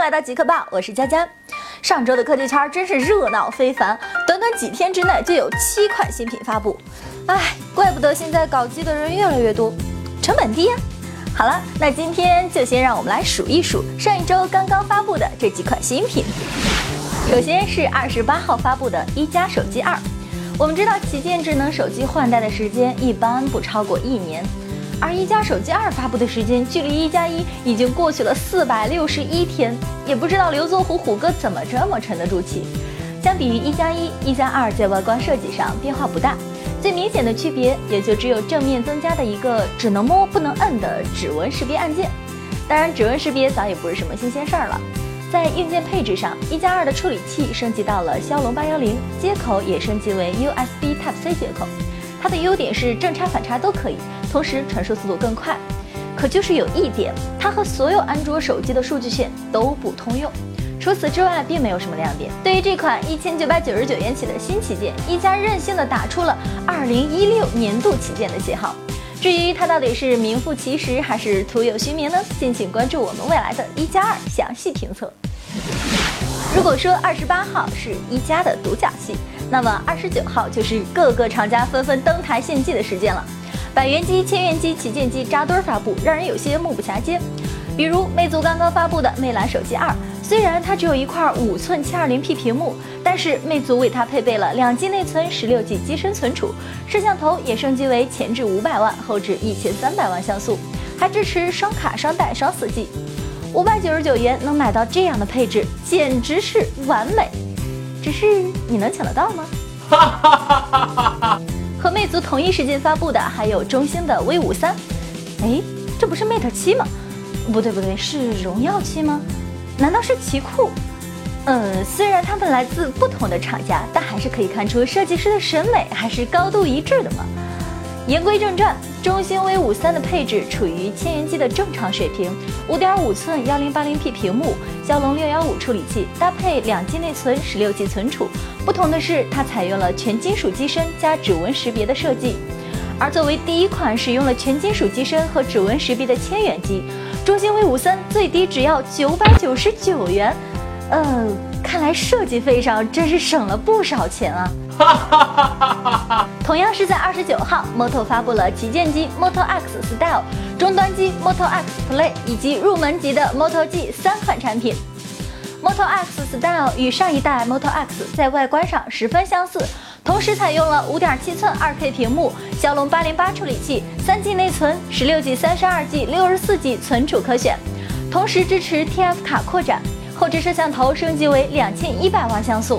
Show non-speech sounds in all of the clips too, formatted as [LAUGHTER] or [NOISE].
来到极客报，我是佳佳。上周的科技圈真是热闹非凡，短短几天之内就有七款新品发布。哎，怪不得现在搞机的人越来越多，成本低呀。好了，那今天就先让我们来数一数上一周刚刚发布的这几款新品。首先是二十八号发布的一加手机二。我们知道旗舰智能手机换代的时间一般不超过一年。而一加手机二发布的时间，距离一加一已经过去了四百六十一天，也不知道刘作虎虎哥怎么这么沉得住气。相比于一加一，一加二在外观设计上变化不大，最明显的区别也就只有正面增加的一个只能摸不能摁的指纹识别按键。当然，指纹识别早也不是什么新鲜事儿了。在硬件配置上，一加二的处理器升级到了骁龙八幺零，接口也升级为 USB Type C 接口。它的优点是正插反插都可以，同时传输速度更快。可就是有一点，它和所有安卓手机的数据线都不通用。除此之外，并没有什么亮点。对于这款一千九百九十九元起的新旗舰，一加任性的打出了二零一六年度旗舰的旗号。至于它到底是名副其实还是徒有虚名呢？敬请关注我们未来的一加二详细评测。如果说二十八号是一加的独角戏。那么二十九号就是各个厂家纷纷登台献技的时间了，百元机、千元机、旗舰机扎堆发布，让人有些目不暇接。比如魅族刚刚发布的魅蓝手机二，虽然它只有一块五寸七二零 P 屏幕，但是魅族为它配备了两 G 内存、十六 G 机身存储，摄像头也升级为前置五百万、后置一千三百万像素，还支持双卡双待双四 G。五百九十九元能买到这样的配置，简直是完美。只是你能抢得到吗？[LAUGHS] 和魅族同一时间发布的还有中兴的 V 五三，哎，这不是 Mate 七吗？不对不对，是荣耀七吗？难道是奇酷？嗯，虽然它们来自不同的厂家，但还是可以看出设计师的审美还是高度一致的嘛。言归正传，中兴 V 五三的配置处于千元机的正常水平，五点五寸幺零八零 P 屏幕，骁龙六幺五处理器，搭配两 G 内存，十六 G 存储。不同的是，它采用了全金属机身加指纹识别的设计。而作为第一款使用了全金属机身和指纹识别的千元机，中兴 V 五三最低只要九百九十九元。呃，看来设计费上真是省了不少钱啊。同样是在二十九号，Moto 发布了旗舰机 Moto X Style、终端机 Moto X Play 以及入门级的 Moto G 三款产品。Moto X Style 与上一代 Moto X 在外观上十分相似，同时采用了五点七寸二 K 屏幕、骁龙八零八处理器、三 G 内存、十六 G、三十二 G、六十四 G 存储可选，同时支持 TF 卡扩展，后置摄像头升级为两千一百万像素。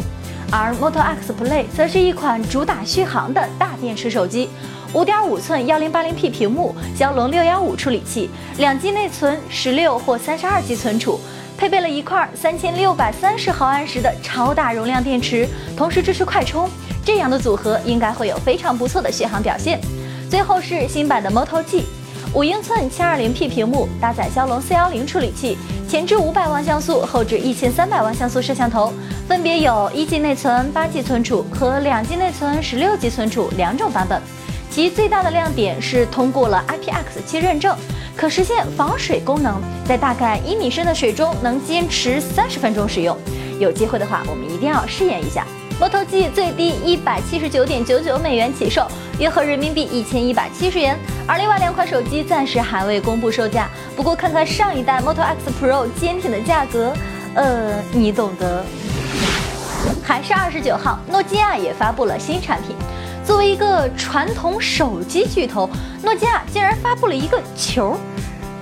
而 Moto X Play 则是一款主打续航的大电池手机，五点五寸幺零八零 P 屏幕，骁龙六幺五处理器，两 G 内存，十六或三十二 G 存储，配备了一块三千六百三十毫安时的超大容量电池，同时支持快充，这样的组合应该会有非常不错的续航表现。最后是新版的 Moto G。五英寸七二零 P 屏幕，搭载骁龙四幺零处理器，前置五百万像素，后置一千三百万像素摄像头，分别有一 G 内存、八 G 存储和两 G 内存、十六 G 存储两种版本。其最大的亮点是通过了 IPX7 认证，可实现防水功能，在大概一米深的水中能坚持三十分钟使用。有机会的话，我们一定要试验一下。Moto G 最低一百七十九点九九美元起售，约合人民币一千一百七十元。而另外两款手机暂时还未公布售价。不过看看上一代 Moto X Pro 坚挺的价格，呃，你懂得。还是二十九号，诺基亚也发布了新产品。作为一个传统手机巨头，诺基亚竟然发布了一个球。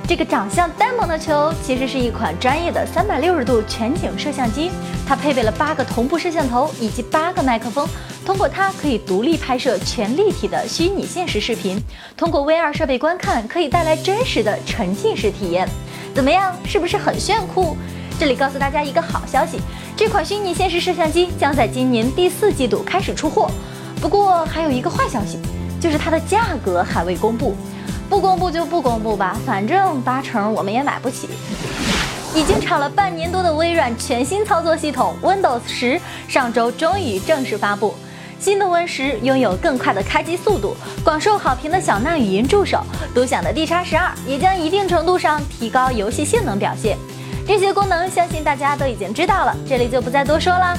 这个长相呆萌的球其实是一款专业的三百六十度全景摄像机，它配备了八个同步摄像头以及八个麦克风，通过它可以独立拍摄全立体的虚拟现实视频，通过 VR 设备观看可以带来真实的沉浸式体验。怎么样，是不是很炫酷？这里告诉大家一个好消息，这款虚拟现实摄像机将在今年第四季度开始出货。不过还有一个坏消息，就是它的价格还未公布。不公布就不公布吧，反正八成我们也买不起。已经炒了半年多的微软全新操作系统 Windows 十，上周终于正式发布。新的 Win 十拥有更快的开机速度，广受好评的小娜语音助手，独享的 D 叉十二也将一定程度上提高游戏性能表现。这些功能相信大家都已经知道了，这里就不再多说了。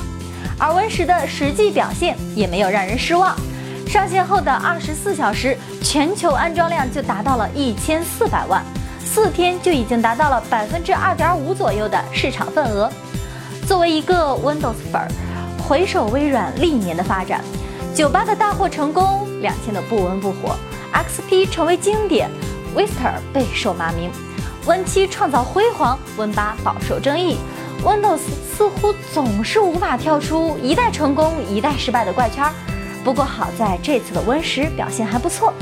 而 Win 十的实际表现也没有让人失望，上线后的二十四小时，全球安装量就达到了一千四百万，四天就已经达到了百分之二点五左右的市场份额。作为一个 Windows 粉儿，回首微软历年的发展，九八的大获成功，两千的不温不火，XP 成为经典，Vista 备受骂名。Win 七创造辉煌，Win 八饱受争议，Windows 似乎总是无法跳出一代成功一代失败的怪圈。不过好在这次的 Win 十表现还不错。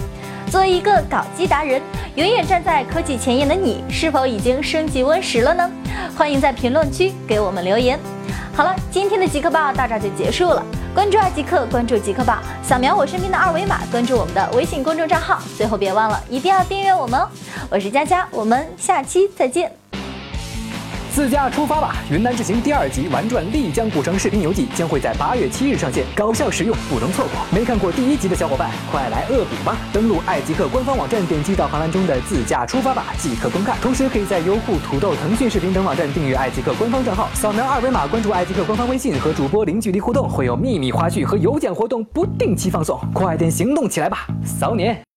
作为一个搞机达人，永远站在科技前沿的你，是否已经升级 Win 十了呢？欢迎在评论区给我们留言。好了，今天的极客报到这就结束了。关注爱极客，关注极客报，扫描我身边的二维码，关注我们的微信公众账号。最后别忘了，一定要订阅我们哦！我是佳佳，我们下期再见。自驾出发吧！云南之行第二集玩转丽江古城视频游记将会在八月七日上线，搞笑实用，不容错过。没看过第一集的小伙伴，快来恶补吧！登录爱极客官方网站，点击导航栏中的自驾出发吧即可观看。同时，可以在优酷、土豆、腾讯视频等网站订阅爱极客官方账号，扫描二维码关注爱极客 [LAUGHS] 官方微信，和主播零距离互动，会有秘密花絮和有奖活动不定期放送。快点行动起来吧！骚年。